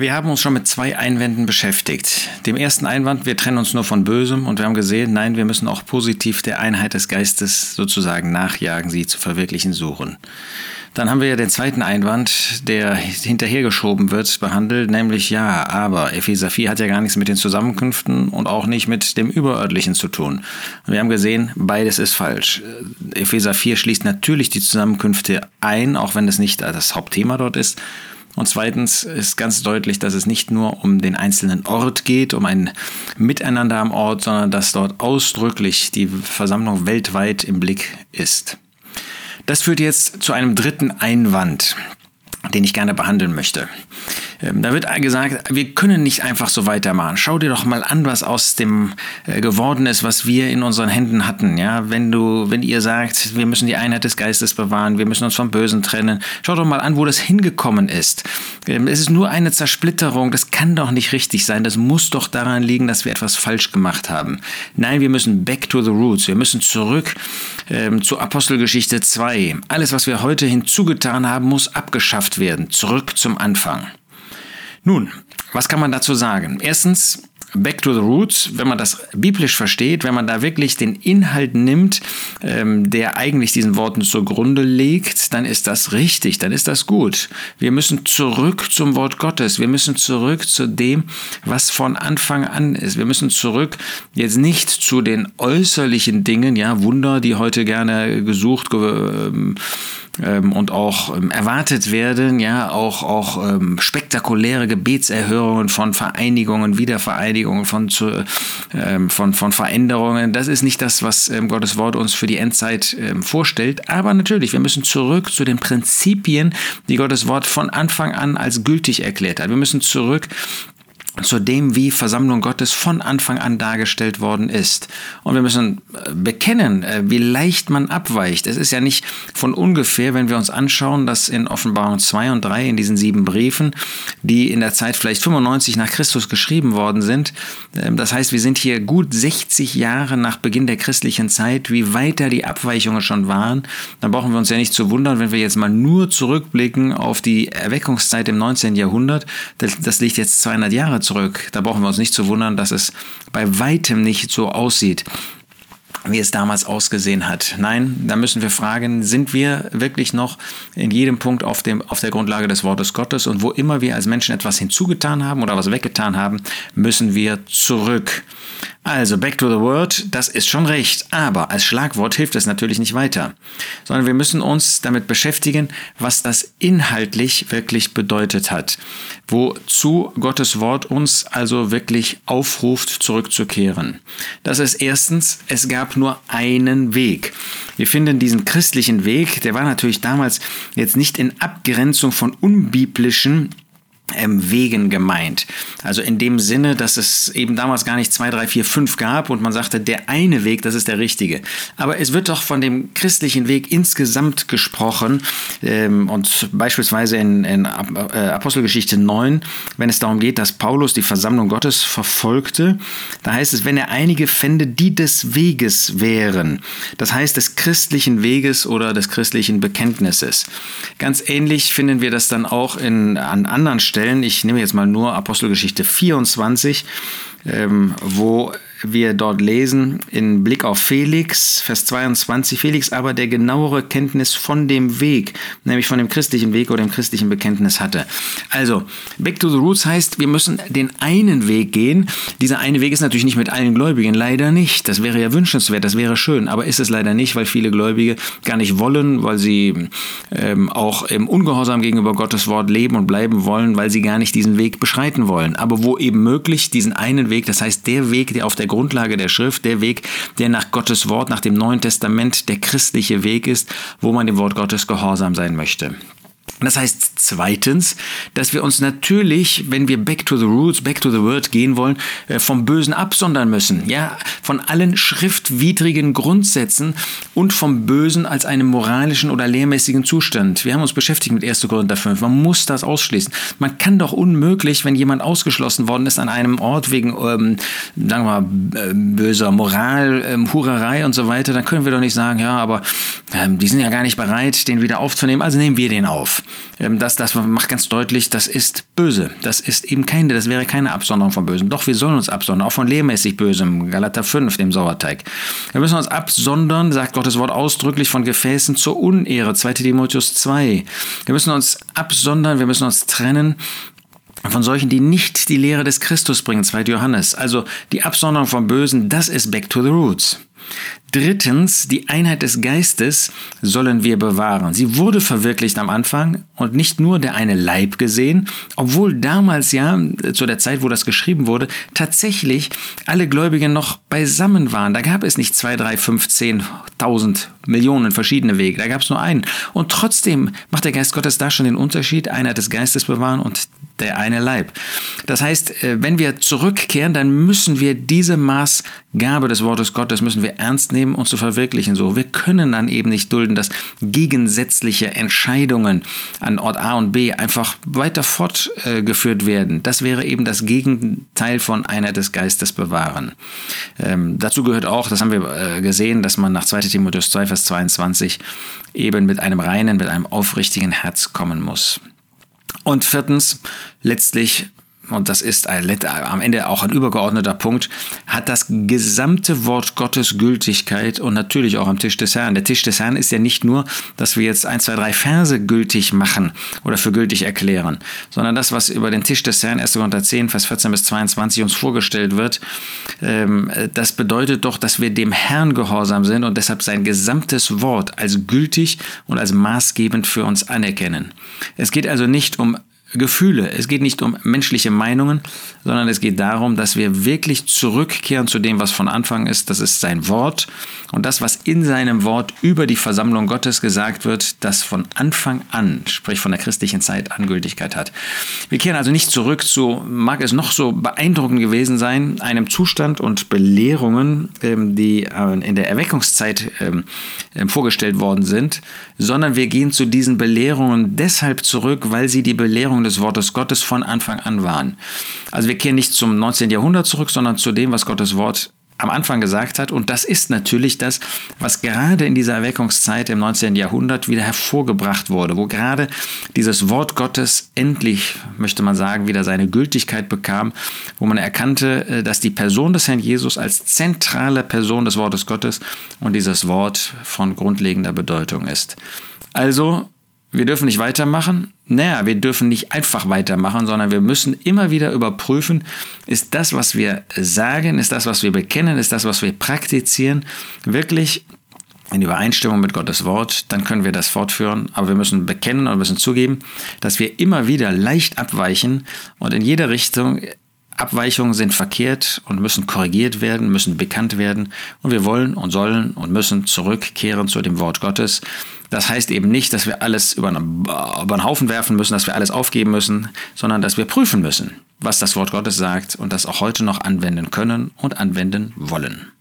Wir haben uns schon mit zwei Einwänden beschäftigt. Dem ersten Einwand, wir trennen uns nur von Bösem und wir haben gesehen, nein, wir müssen auch positiv der Einheit des Geistes sozusagen nachjagen, sie zu verwirklichen suchen. Dann haben wir ja den zweiten Einwand, der hinterhergeschoben wird, behandelt, nämlich ja, aber Epheser 4 hat ja gar nichts mit den Zusammenkünften und auch nicht mit dem Überörtlichen zu tun. wir haben gesehen, beides ist falsch. Epheser 4 schließt natürlich die Zusammenkünfte ein, auch wenn es nicht das Hauptthema dort ist. Und zweitens ist ganz deutlich, dass es nicht nur um den einzelnen Ort geht, um ein Miteinander am Ort, sondern dass dort ausdrücklich die Versammlung weltweit im Blick ist. Das führt jetzt zu einem dritten Einwand, den ich gerne behandeln möchte. Ähm, da wird gesagt, wir können nicht einfach so weitermachen. Schau dir doch mal an, was aus dem äh, geworden ist, was wir in unseren Händen hatten. Ja, wenn du, wenn ihr sagt, wir müssen die Einheit des Geistes bewahren, wir müssen uns vom Bösen trennen, schau doch mal an, wo das hingekommen ist. Ähm, es ist nur eine Zersplitterung. Das kann doch nicht richtig sein. Das muss doch daran liegen, dass wir etwas falsch gemacht haben. Nein, wir müssen back to the roots. Wir müssen zurück ähm, zur Apostelgeschichte 2. Alles, was wir heute hinzugetan haben, muss abgeschafft werden. Zurück zum Anfang. Nun, was kann man dazu sagen? Erstens, Back to the Roots, wenn man das biblisch versteht, wenn man da wirklich den Inhalt nimmt, ähm, der eigentlich diesen Worten zugrunde legt, dann ist das richtig, dann ist das gut. Wir müssen zurück zum Wort Gottes, wir müssen zurück zu dem, was von Anfang an ist. Wir müssen zurück jetzt nicht zu den äußerlichen Dingen, ja, Wunder, die heute gerne gesucht, ähm, ähm, und auch ähm, erwartet werden, ja, auch, auch ähm, spektakuläre Gebetserhörungen von Vereinigungen, Wiedervereinigungen, von, zu, ähm, von, von Veränderungen. Das ist nicht das, was ähm, Gottes Wort uns für die Endzeit ähm, vorstellt. Aber natürlich, wir müssen zurück zu den Prinzipien, die Gottes Wort von Anfang an als gültig erklärt hat. Wir müssen zurück zu dem, wie Versammlung Gottes von Anfang an dargestellt worden ist. Und wir müssen äh, bekennen, äh, wie leicht man abweicht. Es ist ja nicht von ungefähr, wenn wir uns anschauen, dass in Offenbarung 2 und 3, in diesen sieben Briefen, die in der Zeit vielleicht 95 nach Christus geschrieben worden sind, ähm, das heißt, wir sind hier gut 60 Jahre nach Beginn der christlichen Zeit, wie weiter die Abweichungen schon waren, dann brauchen wir uns ja nicht zu wundern, wenn wir jetzt mal nur zurückblicken auf die Erweckungszeit im 19. Jahrhundert. Das liegt jetzt 200 Jahre zurück zurück. Da brauchen wir uns nicht zu wundern, dass es bei weitem nicht so aussieht, wie es damals ausgesehen hat. Nein, da müssen wir fragen, sind wir wirklich noch in jedem Punkt auf, dem, auf der Grundlage des Wortes Gottes und wo immer wir als Menschen etwas hinzugetan haben oder was weggetan haben, müssen wir zurück. Also, back to the word, das ist schon recht, aber als Schlagwort hilft es natürlich nicht weiter, sondern wir müssen uns damit beschäftigen, was das inhaltlich wirklich bedeutet hat, wozu Gottes Wort uns also wirklich aufruft, zurückzukehren. Das ist erstens, es gab nur einen Weg. Wir finden diesen christlichen Weg, der war natürlich damals jetzt nicht in Abgrenzung von unbiblischen Wegen gemeint. Also in dem Sinne, dass es eben damals gar nicht zwei, drei, vier, fünf gab und man sagte, der eine Weg, das ist der richtige. Aber es wird doch von dem christlichen Weg insgesamt gesprochen ähm, und beispielsweise in, in äh, Apostelgeschichte 9, wenn es darum geht, dass Paulus die Versammlung Gottes verfolgte, da heißt es, wenn er einige fände, die des Weges wären. Das heißt des christlichen Weges oder des christlichen Bekenntnisses. Ganz ähnlich finden wir das dann auch in, an anderen Stellen Stellen. Ich nehme jetzt mal nur Apostelgeschichte 24, ähm, wo wir dort lesen, in Blick auf Felix, Vers 22, Felix aber der genauere Kenntnis von dem Weg, nämlich von dem christlichen Weg oder dem christlichen Bekenntnis hatte. Also, Back to the Roots heißt, wir müssen den einen Weg gehen. Dieser eine Weg ist natürlich nicht mit allen Gläubigen, leider nicht. Das wäre ja wünschenswert, das wäre schön, aber ist es leider nicht, weil viele Gläubige gar nicht wollen, weil sie ähm, auch im Ungehorsam gegenüber Gottes Wort leben und bleiben wollen, weil sie gar nicht diesen Weg beschreiten wollen. Aber wo eben möglich, diesen einen Weg, das heißt der Weg, der auf der Grundlage der Schrift, der Weg, der nach Gottes Wort, nach dem Neuen Testament der christliche Weg ist, wo man dem Wort Gottes gehorsam sein möchte. Das heißt zweitens, dass wir uns natürlich, wenn wir back to the roots, back to the word gehen wollen, äh, vom Bösen absondern müssen. Ja, von allen schriftwidrigen Grundsätzen und vom Bösen als einem moralischen oder lehrmäßigen Zustand. Wir haben uns beschäftigt mit 1. Korinther 5. Man muss das ausschließen. Man kann doch unmöglich, wenn jemand ausgeschlossen worden ist an einem Ort wegen, ähm, sagen wir mal, äh, böser Moral, ähm, Hurerei und so weiter, dann können wir doch nicht sagen, ja, aber ähm, die sind ja gar nicht bereit, den wieder aufzunehmen, also nehmen wir den auf. Ähm, das, das macht ganz deutlich, das ist böse. Das ist eben keine, das wäre keine Absonderung von Bösen. Doch wir sollen uns absondern, auch von lehrmäßig Bösem, Galater 5, dem Sauerteig. Wir müssen uns absondern, sagt Gottes Wort ausdrücklich, von Gefäßen zur Unehre, 2 Timotheus 2. Wir müssen uns absondern, wir müssen uns trennen von solchen, die nicht die Lehre des Christus bringen, 2. Johannes. Also die Absonderung vom Bösen, das ist back to the roots. Drittens, die Einheit des Geistes sollen wir bewahren. Sie wurde verwirklicht am Anfang und nicht nur der eine Leib gesehen, obwohl damals ja, zu der Zeit, wo das geschrieben wurde, tatsächlich alle Gläubigen noch beisammen waren. Da gab es nicht zwei, drei, fünf, zehn, tausend Millionen verschiedene Wege, da gab es nur einen. Und trotzdem macht der Geist Gottes da schon den Unterschied, Einheit des Geistes bewahren und der eine Leib. Das heißt, äh, wenn wir zurückkehren, dann müssen wir diese Maßgabe des Wortes Gottes müssen wir ernst nehmen und zu verwirklichen. So, wir können dann eben nicht dulden, dass gegensätzliche Entscheidungen an Ort A und B einfach weiter fortgeführt werden. Das wäre eben das Gegenteil von Einheit des Geistes bewahren. Ähm, dazu gehört auch, das haben wir äh, gesehen, dass man nach 2 Timotheus 2, Vers 22 eben mit einem reinen, mit einem aufrichtigen Herz kommen muss. Und viertens, letztlich und das ist am Ende auch ein übergeordneter Punkt, hat das gesamte Wort Gottes Gültigkeit und natürlich auch am Tisch des Herrn. Der Tisch des Herrn ist ja nicht nur, dass wir jetzt ein, zwei, drei Verse gültig machen oder für gültig erklären, sondern das, was über den Tisch des Herrn 1. Korinther 10, Vers 14 bis 22 uns vorgestellt wird, ähm, das bedeutet doch, dass wir dem Herrn gehorsam sind und deshalb sein gesamtes Wort als gültig und als maßgebend für uns anerkennen. Es geht also nicht um Gefühle. Es geht nicht um menschliche Meinungen, sondern es geht darum, dass wir wirklich zurückkehren zu dem, was von Anfang ist. Das ist sein Wort und das, was in seinem Wort über die Versammlung Gottes gesagt wird, das von Anfang an, sprich von der christlichen Zeit, Angültigkeit hat. Wir kehren also nicht zurück zu, mag es noch so beeindruckend gewesen sein, einem Zustand und Belehrungen, ähm, die äh, in der Erweckungszeit ähm, ähm, vorgestellt worden sind, sondern wir gehen zu diesen Belehrungen deshalb zurück, weil sie die Belehrungen Auslegung des Wortes Gottes von Anfang an waren. Also wir kehren nicht zum 19. Jahrhundert zurück, sondern zu dem, was Gottes Wort am Anfang gesagt hat. Und das ist natürlich das, was gerade in dieser Erweckungszeit im 19. Jahrhundert wieder hervorgebracht wurde, wo gerade dieses Wort Gottes endlich, möchte man sagen, wieder seine Gültigkeit bekam, wo man erkannte, äh, dass die Person des Herrn Jesus als zentrale Person des Wortes Gottes und dieses Wort von grundlegender Bedeutung ist. Also wir dürfen nicht weitermachen. Naja, wir dürfen nicht einfach weitermachen, sondern wir müssen immer wieder überprüfen, ist das, was wir sagen, ist das, was wir bekennen, ist das, was wir praktizieren, wirklich in Übereinstimmung mit Gottes Wort, dann können wir das fortführen. Aber wir müssen bekennen und müssen zugeben, dass wir immer wieder leicht abweichen und in jeder Richtung Abweichungen sind verkehrt und müssen korrigiert werden, müssen bekannt werden. Und wir wollen und sollen und müssen zurückkehren zu dem Wort Gottes. Das heißt eben nicht, dass wir alles über einen, über einen Haufen werfen müssen, dass wir alles aufgeben müssen, sondern dass wir prüfen müssen, was das Wort Gottes sagt und das auch heute noch anwenden können und anwenden wollen.